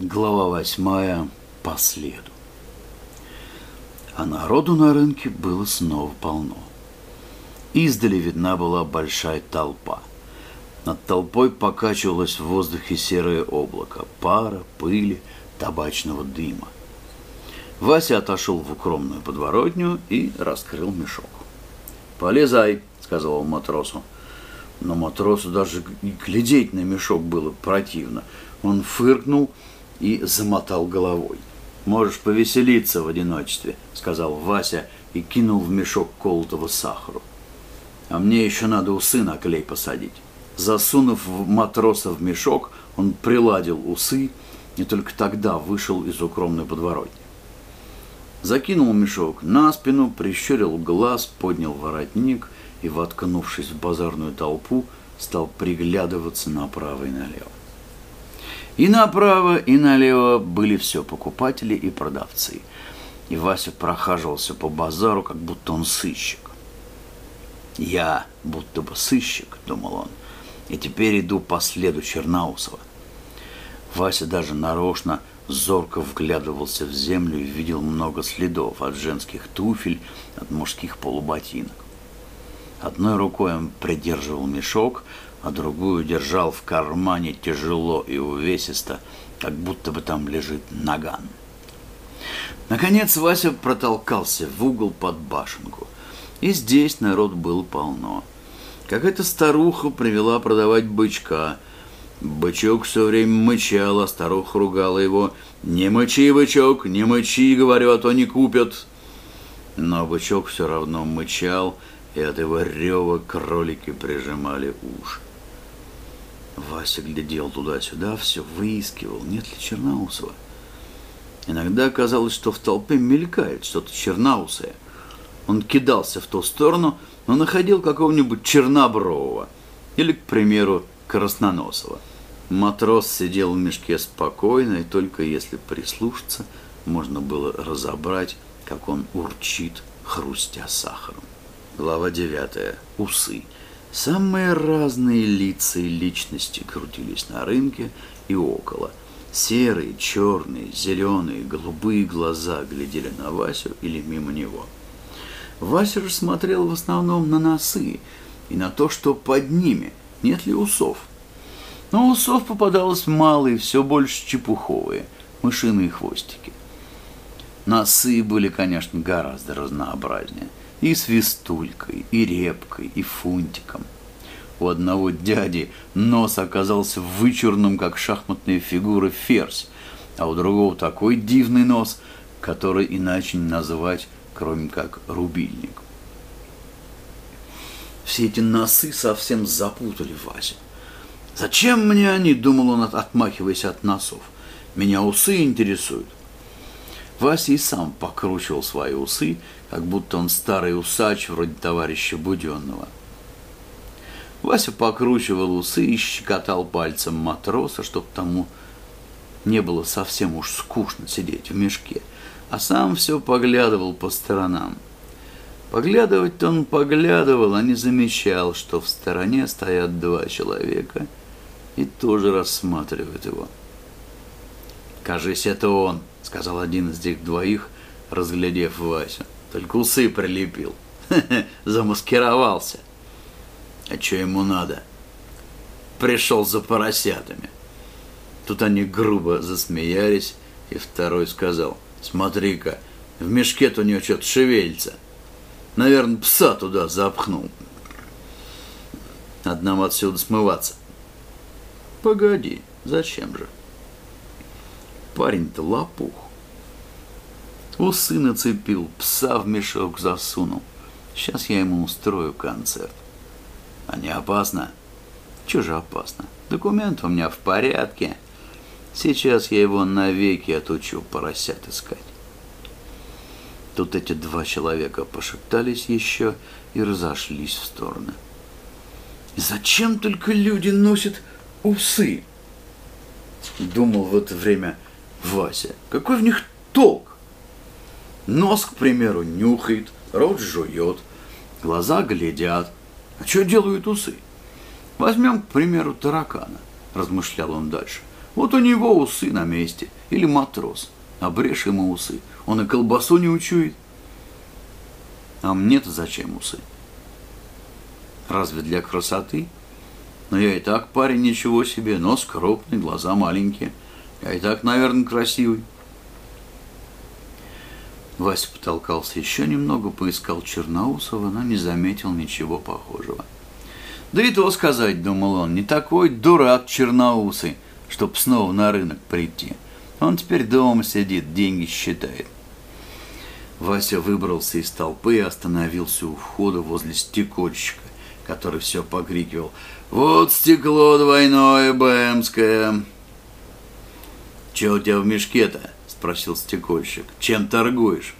Глава восьмая. По следу. А народу на рынке было снова полно. Издали видна была большая толпа. Над толпой покачивалось в воздухе серое облако пара, пыли, табачного дыма. Вася отошел в укромную подворотню и раскрыл мешок. «Полезай», — сказал он матросу. Но матросу даже глядеть на мешок было противно. Он фыркнул и замотал головой. «Можешь повеселиться в одиночестве», — сказал Вася и кинул в мешок колотого сахару. «А мне еще надо усы на клей посадить». Засунув матроса в мешок, он приладил усы и только тогда вышел из укромной подворотни. Закинул мешок на спину, прищурил глаз, поднял воротник и, воткнувшись в базарную толпу, стал приглядываться направо и налево. И направо, и налево были все покупатели и продавцы. И Вася прохаживался по базару, как будто он сыщик. «Я будто бы сыщик», — думал он, — «и теперь иду по следу Чернаусова». Вася даже нарочно зорко вглядывался в землю и видел много следов от женских туфель, от мужских полуботинок. Одной рукой он придерживал мешок, а другую держал в кармане тяжело и увесисто, как будто бы там лежит наган. Наконец Вася протолкался в угол под башенку. И здесь народ был полно. Какая-то старуха привела продавать бычка. Бычок все время мычал, а старуха ругала его. «Не мычи, бычок, не мычи, говорю, а то не купят». Но бычок все равно мычал, и от его рева кролики прижимали уши. Вася глядел туда-сюда, все выискивал, нет ли Черноусова. Иногда казалось, что в толпе мелькает что-то черноусое. Он кидался в ту сторону, но находил какого-нибудь чернобрового или, к примеру, красноносого. Матрос сидел в мешке спокойно, и только если прислушаться, можно было разобрать, как он урчит, хрустя сахаром. Глава девятая. Усы. Самые разные лица и личности крутились на рынке и около. Серые, черные, зеленые, голубые глаза глядели на Васю или мимо него. Вася же смотрел в основном на носы и на то, что под ними, нет ли усов. Но усов попадалось мало все больше чепуховые, мышиные хвостики. Носы были, конечно, гораздо разнообразнее – и свистулькой, и репкой, и фунтиком. У одного дяди нос оказался вычурным, как шахматная фигура ферзь, а у другого такой дивный нос, который иначе не называть, кроме как рубильник. Все эти носы совсем запутали Васю. «Зачем мне они?» – думал он, отмахиваясь от носов. «Меня усы интересуют». Вася и сам покручивал свои усы, как будто он старый усач вроде товарища Буденного. Вася покручивал усы и щекотал пальцем матроса, чтобы тому не было совсем уж скучно сидеть в мешке, а сам все поглядывал по сторонам. Поглядывать-то он поглядывал, а не замечал, что в стороне стоят два человека и тоже рассматривают его. «Кажись, это он», — сказал один из этих двоих, разглядев Васю. Только усы прилепил. Замаскировался. А что ему надо? Пришел за поросятами. Тут они грубо засмеялись, и второй сказал, смотри-ка, в мешке-то у него что-то шевелится. Наверное, пса туда запхнул. Нам отсюда смываться. Погоди, зачем же? Парень-то лопух. Усы нацепил, пса в мешок засунул. Сейчас я ему устрою концерт. А не опасно? Чего же опасно? Документ у меня в порядке. Сейчас я его навеки отучу поросят искать. Тут эти два человека пошептались еще и разошлись в стороны. «Зачем только люди носят усы?» Думал в это время Вася. «Какой в них толк? Нос, к примеру, нюхает, рот жует, глаза глядят. А что делают усы? Возьмем, к примеру, таракана, размышлял он дальше. Вот у него усы на месте. Или матрос. Обрежь ему усы. Он и колбасу не учует. А мне-то зачем усы? Разве для красоты? Но я и так парень ничего себе. Нос крупный, глаза маленькие. Я и так, наверное, красивый. Вася потолкался еще немного, поискал Черноусова, но не заметил ничего похожего. Да и то сказать, думал он, не такой дурак Черноусый, чтоб снова на рынок прийти. Он теперь дома сидит, деньги считает. Вася выбрался из толпы и остановился у входа возле стекольщика, который все покрикивал «Вот стекло двойное бэмское!» «Че у тебя в мешке-то?» – спросил стекольщик. «Чем торгуешь?»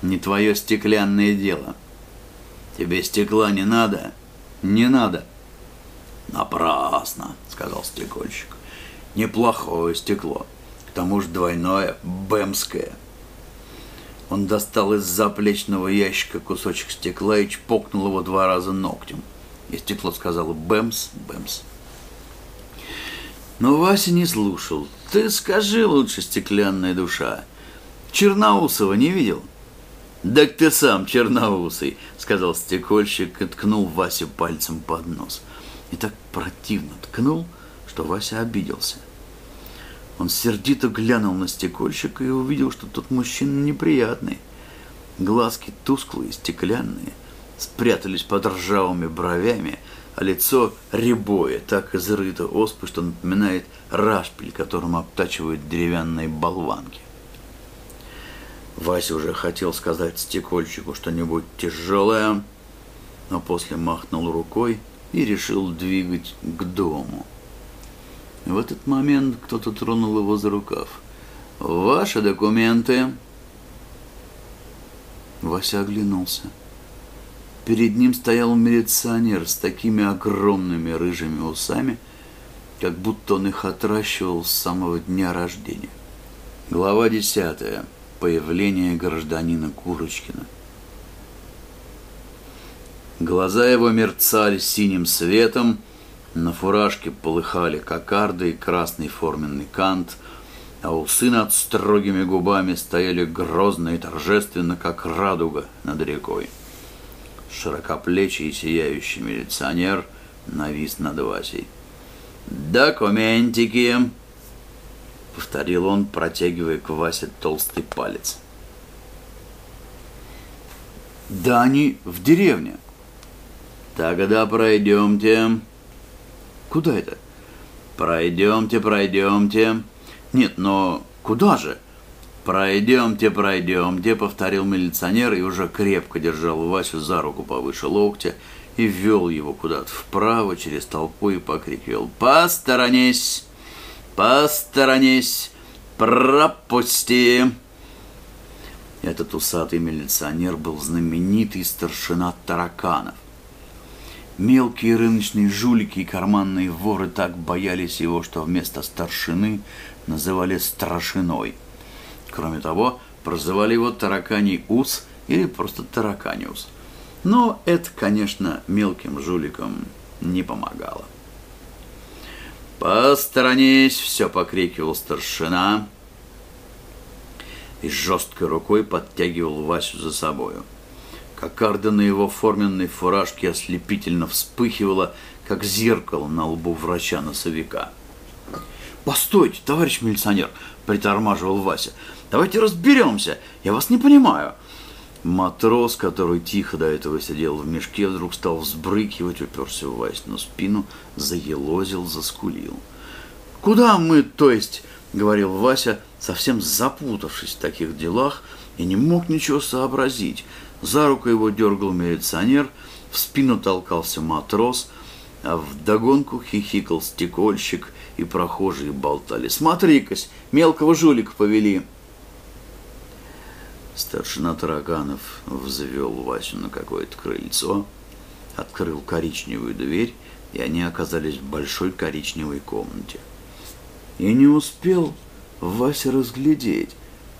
«Не твое стеклянное дело». «Тебе стекла не надо?» «Не надо». «Напрасно», – сказал стекольщик. «Неплохое стекло. К тому же двойное, бэмское». Он достал из заплечного ящика кусочек стекла и чпокнул его два раза ногтем. И стекло сказало «бэмс, бэмс». Но Вася не слушал. «Ты скажи лучше, стеклянная душа, Черноусова не видел?» «Так ты сам черноусый», — сказал стекольщик и ткнул Васю пальцем под нос. И так противно ткнул, что Вася обиделся. Он сердито глянул на стекольщика и увидел, что тот мужчина неприятный. Глазки тусклые, стеклянные, спрятались под ржавыми бровями, а лицо рябое, так изрыто оспой, что напоминает рашпиль, которым обтачивают деревянные болванки. Вася уже хотел сказать стекольщику что-нибудь тяжелое, но после махнул рукой и решил двигать к дому. В этот момент кто-то тронул его за рукав. «Ваши документы!» Вася оглянулся. Перед ним стоял милиционер с такими огромными рыжими усами, как будто он их отращивал с самого дня рождения. Глава десятая. Появление гражданина Курочкина. Глаза его мерцали синим светом, на фуражке полыхали кокарды и красный форменный кант, а усы над строгими губами стояли грозно и торжественно, как радуга над рекой. Широкоплечий сияющий милиционер навис над Васей. «Документики!» — повторил он, протягивая к Васе толстый палец. «Да они в деревне». «Тогда пройдемте». Куда это? Пройдемте, пройдемте. Нет, но куда же? Пройдемте, пройдемте, повторил милиционер и уже крепко держал Васю за руку повыше локтя и ввел его куда-то вправо через толпу и покрикивал «Посторонись! Посторонись! Пропусти!» Этот усатый милиционер был знаменитый старшина тараканов. Мелкие рыночные жулики и карманные воры так боялись его, что вместо старшины называли страшиной. Кроме того, прозывали его тараканий ус или просто тараканиус. Но это, конечно, мелким жуликам не помогало. «Посторонись!» — все покрикивал старшина и жесткой рукой подтягивал Васю за собою. Кокарда на его форменной фуражке ослепительно вспыхивала, как зеркало на лбу врача-носовика. «Постойте, товарищ милиционер!» – притормаживал Вася. «Давайте разберемся! Я вас не понимаю!» Матрос, который тихо до этого сидел в мешке, вдруг стал взбрыкивать, уперся в Васину спину, заелозил, заскулил. «Куда мы, то есть?» — говорил Вася, совсем запутавшись в таких делах, и не мог ничего сообразить. За руку его дергал милиционер, в спину толкался матрос, а вдогонку хихикал стекольщик, и прохожие болтали. «Смотри-кась, мелкого жулика повели!» Старшина Тараганов взвел Васю на какое-то крыльцо, открыл коричневую дверь, и они оказались в большой коричневой комнате. И не успел Вася разглядеть,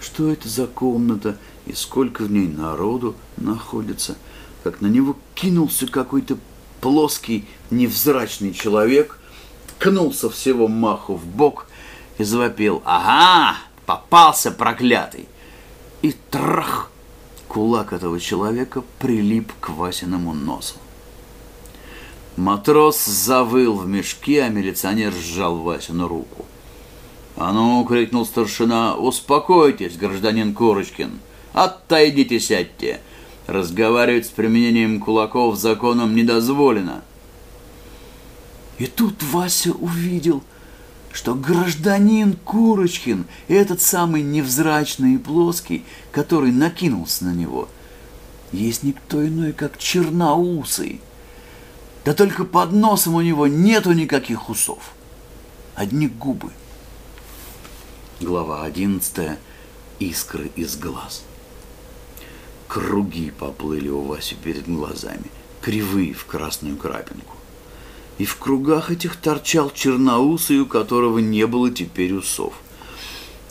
что это за комната и сколько в ней народу находится, как на него кинулся какой-то плоский, невзрачный человек ткнулся всего маху в бок и завопил «Ага! Попался, проклятый!» И трах! Кулак этого человека прилип к Васиному носу. Матрос завыл в мешке, а милиционер сжал Васину руку. «А ну!» — крикнул старшина. «Успокойтесь, гражданин Курочкин! Отойдите, сядьте! Разговаривать с применением кулаков законом не дозволено!» И тут Вася увидел, что гражданин Курочкин, этот самый невзрачный и плоский, который накинулся на него, есть никто иной, как черноусый. Да только под носом у него нету никаких усов, одни губы. Глава одиннадцатая. Искры из глаз. Круги поплыли у Васи перед глазами, кривые в красную крапинку. И в кругах этих торчал черноусый, у которого не было теперь усов.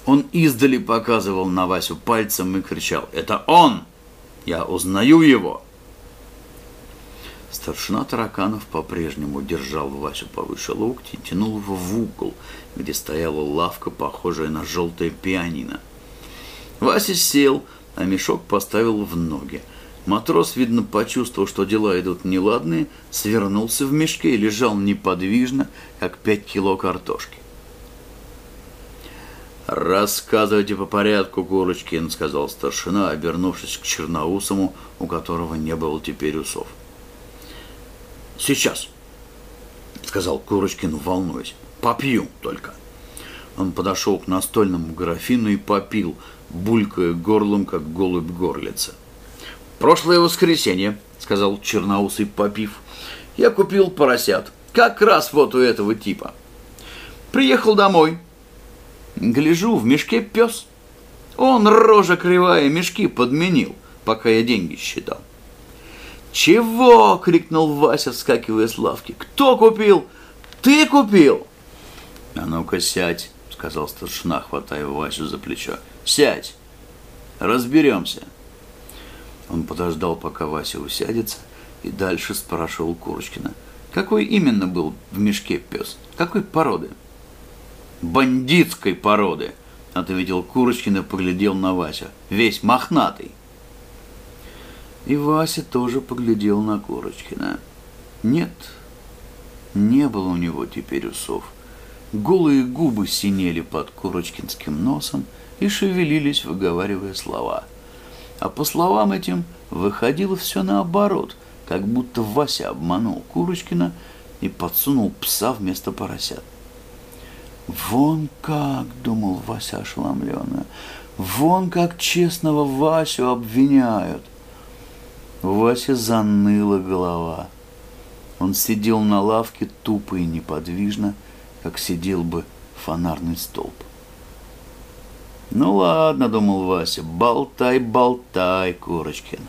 Он издали показывал на Васю пальцем и кричал «Это он! Я узнаю его!» Старшина тараканов по-прежнему держал Васю повыше локти и тянул его в угол, где стояла лавка, похожая на желтое пианино. Вася сел, а мешок поставил в ноги. Матрос, видно, почувствовал, что дела идут неладные, свернулся в мешке и лежал неподвижно, как пять кило картошки. «Рассказывайте по порядку, Курочкин», — сказал старшина, обернувшись к черноусому, у которого не было теперь усов. «Сейчас», — сказал Курочкин, волнуясь. «Попью только». Он подошел к настольному графину и попил, булькая горлом, как голубь горлица. «Прошлое воскресенье», — сказал черноусый попив, — «я купил поросят, как раз вот у этого типа. Приехал домой. Гляжу, в мешке пес. Он, рожа кривая, мешки подменил, пока я деньги считал. «Чего?» — крикнул Вася, вскакивая с лавки. «Кто купил? Ты купил?» «А ну-ка сядь», — сказал старшина, хватая Васю за плечо. «Сядь, разберемся». Он подождал, пока Вася усядется, и дальше спрашивал Курочкина. «Какой именно был в мешке пес? Какой породы?» «Бандитской породы», — ответил Курочкин и поглядел на Вася. «Весь мохнатый». И Вася тоже поглядел на Курочкина. Нет, не было у него теперь усов. Голые губы синели под Курочкинским носом и шевелились, выговаривая слова. А по словам этим выходило все наоборот, как будто Вася обманул Курочкина и подсунул пса вместо поросят. «Вон как!» — думал Вася ошеломленно. «Вон как честного Васю обвиняют!» У Васи заныла голова. Он сидел на лавке тупо и неподвижно, как сидел бы фонарный столб. «Ну ладно», — думал Вася, — «болтай, болтай, Курочкин.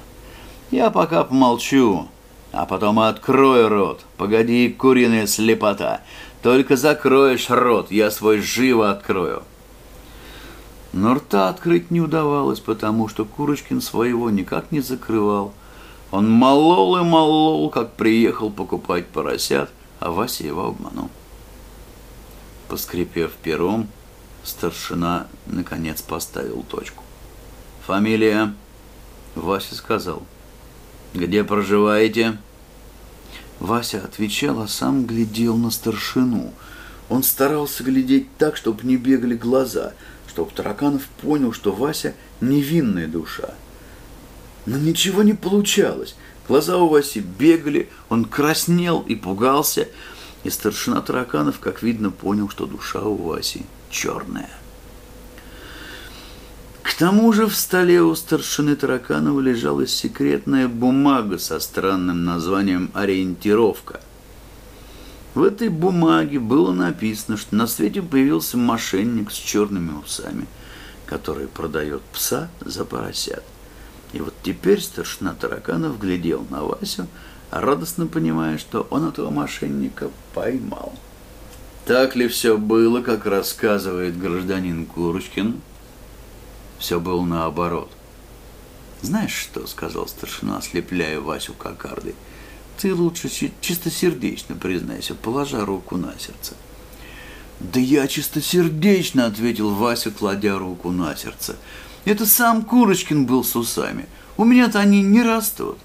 Я пока помолчу, а потом открою рот. Погоди, куриная слепота. Только закроешь рот, я свой живо открою». Но рта открыть не удавалось, потому что Курочкин своего никак не закрывал — он молол и молол, как приехал покупать поросят, а Вася его обманул. Поскрипев пером, старшина наконец поставил точку. «Фамилия?» Вася сказал. «Где проживаете?» Вася отвечал, а сам глядел на старшину. Он старался глядеть так, чтобы не бегали глаза, чтобы Тараканов понял, что Вася невинная душа – но ничего не получалось. Глаза у Васи бегали, он краснел и пугался. И старшина тараканов, как видно, понял, что душа у Васи черная. К тому же в столе у старшины Тараканова лежала секретная бумага со странным названием «Ориентировка». В этой бумаге было написано, что на свете появился мошенник с черными усами, который продает пса за поросят. И вот теперь старшина Тараканов глядел на Васю, радостно понимая, что он этого мошенника поймал. Так ли все было, как рассказывает гражданин Курочкин? Все было наоборот. «Знаешь что?» — сказал старшина, ослепляя Васю кокардой. «Ты лучше чистосердечно признайся, положа руку на сердце». «Да я чистосердечно», — ответил Вася, кладя руку на сердце. «Это сам Курочкин был с усами. У меня-то они не растут».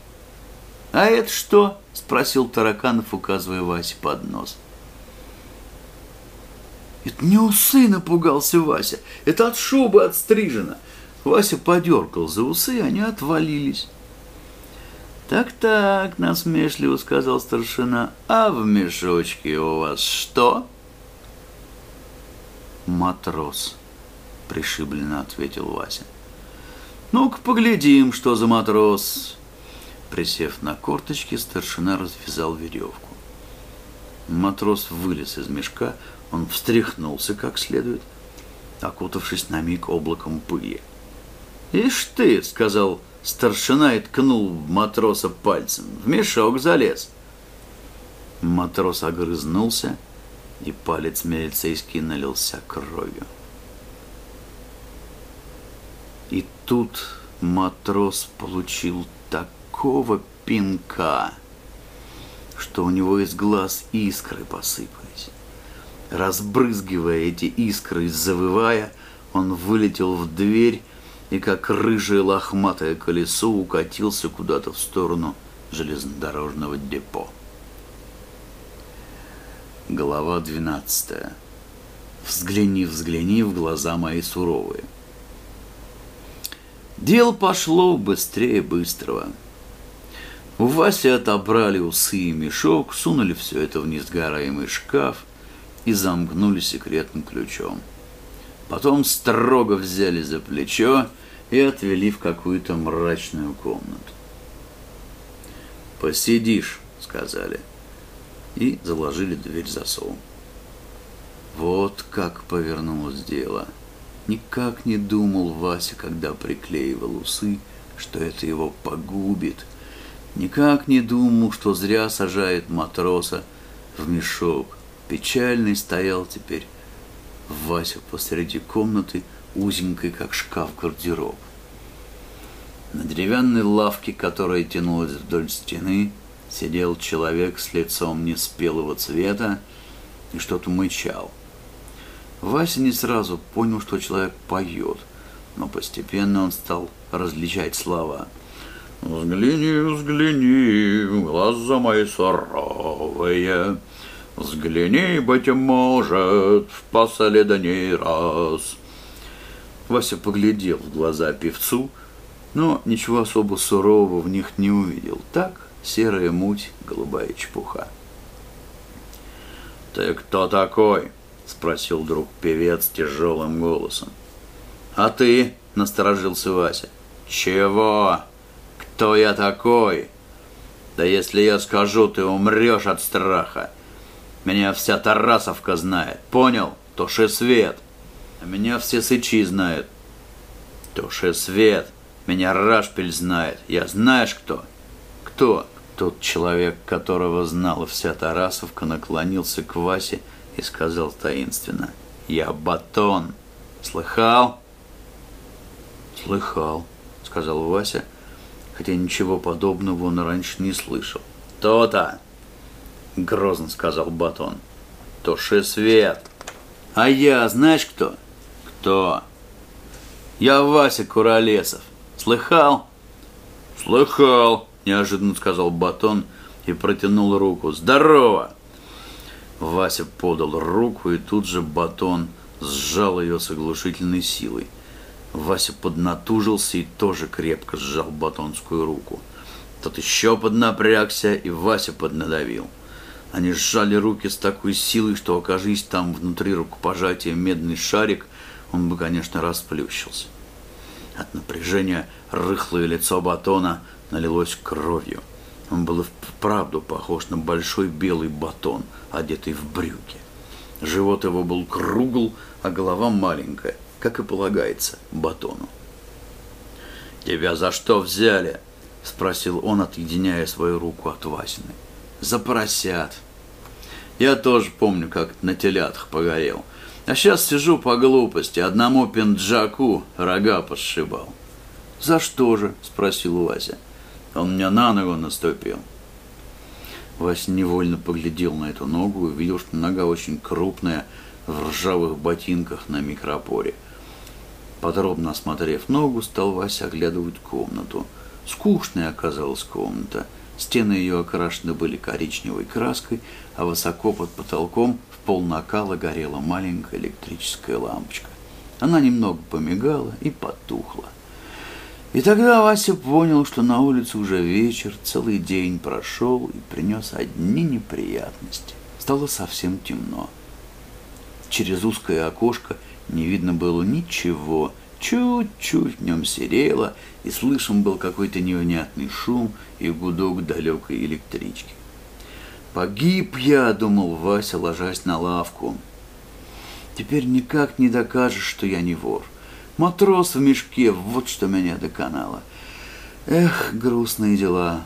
«А это что?» — спросил Тараканов, указывая Васе под нос. «Это не усы!» — напугался Вася. «Это от шубы отстрижено!» Вася подергал за усы, они отвалились. «Так-так», — насмешливо сказал старшина, — «а в мешочке у вас что?» «Матрос», — пришибленно ответил Вася. «Ну-ка поглядим, что за матрос». Присев на корточки, старшина развязал веревку. Матрос вылез из мешка, он встряхнулся как следует, окутавшись на миг облаком пыли. «Ишь ты!» — сказал старшина и ткнул матроса пальцем. «В мешок залез!» Матрос огрызнулся, и палец милицейский налился кровью. И тут матрос получил такого пинка, что у него из глаз искры посыпались. Разбрызгивая эти искры и завывая, он вылетел в дверь и, как рыжее лохматое колесо, укатился куда-то в сторону железнодорожного депо. Глава 12. Взгляни, взгляни в глаза мои суровые. Дело пошло быстрее быстрого. У Васи отобрали усы и мешок, сунули все это в несгораемый шкаф и замкнули секретным ключом. Потом строго взяли за плечо и отвели в какую-то мрачную комнату. «Посидишь», — сказали, — и заложили дверь засовом. Вот как повернулось дело. Никак не думал Вася, когда приклеивал усы, что это его погубит. Никак не думал, что зря сажает матроса в мешок. Печальный стоял теперь Вася посреди комнаты, узенькой, как шкаф гардероб. На деревянной лавке, которая тянулась вдоль стены, сидел человек с лицом неспелого цвета и что-то мычал. Вася не сразу понял, что человек поет, но постепенно он стал различать слова. «Взгляни, взгляни, глаза мои суровые, взгляни, быть может, в последний раз». Вася поглядел в глаза певцу, но ничего особо сурового в них не увидел. Так серая муть, голубая чепуха. «Ты кто такой?» — спросил друг певец тяжелым голосом. «А ты?» — насторожился Вася. «Чего? Кто я такой?» «Да если я скажу, ты умрешь от страха. Меня вся Тарасовка знает. Понял? Туши свет. А меня все сычи знают. Туши свет. Меня Рашпиль знает. Я знаешь кто? Кто? Тот человек, которого знала вся Тарасовка, наклонился к Васе и сказал таинственно. «Я Батон. Слыхал?» «Слыхал», — сказал Вася, хотя ничего подобного он раньше не слышал. «То-то!» — грозно сказал Батон. «Туши свет!» «А я, знаешь кто?» «Кто?» «Я Вася Куролесов. Слыхал?» «Слыхал!» неожиданно сказал Батон и протянул руку. «Здорово!» Вася подал руку, и тут же Батон сжал ее с оглушительной силой. Вася поднатужился и тоже крепко сжал батонскую руку. Тот еще поднапрягся, и Вася поднадавил. Они сжали руки с такой силой, что, окажись там внутри рукопожатия медный шарик, он бы, конечно, расплющился. От напряжения рыхлое лицо Батона налилось кровью. Он был вправду похож на большой белый батон, одетый в брюки. Живот его был кругл, а голова маленькая, как и полагается батону. «Тебя за что взяли?» — спросил он, отъединяя свою руку от Васины. «За поросят. Я тоже помню, как на телятах погорел. А сейчас сижу по глупости, одному пинджаку рога посшибал». «За что же?» — спросил Вася. Он мне на ногу наступил. Вася невольно поглядел на эту ногу и увидел, что нога очень крупная, в ржавых ботинках на микропоре. Подробно осмотрев ногу, стал Вася оглядывать комнату. Скучная оказалась комната. Стены ее окрашены были коричневой краской, а высоко под потолком в пол накала горела маленькая электрическая лампочка. Она немного помигала и потухла. И тогда Вася понял, что на улице уже вечер, целый день прошел и принес одни неприятности. Стало совсем темно. Через узкое окошко не видно было ничего, чуть-чуть в нем серело, и слышен был какой-то невнятный шум и гудок далекой электрички. «Погиб я», — думал Вася, ложась на лавку. «Теперь никак не докажешь, что я не вор. Матрос в мешке, вот что меня доконало. Эх, грустные дела.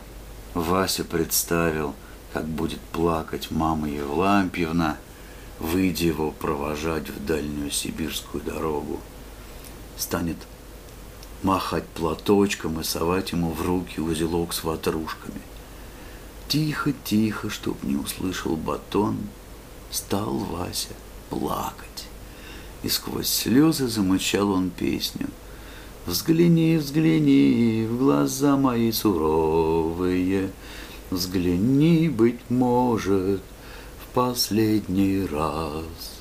Вася представил, как будет плакать мама Евлампьевна, выйдя его провожать в дальнюю сибирскую дорогу. Станет махать платочком и совать ему в руки узелок с ватрушками. Тихо-тихо, чтоб не услышал батон, стал Вася плакать и сквозь слезы замычал он песню. Взгляни, взгляни в глаза мои суровые, Взгляни, быть может, последний раз.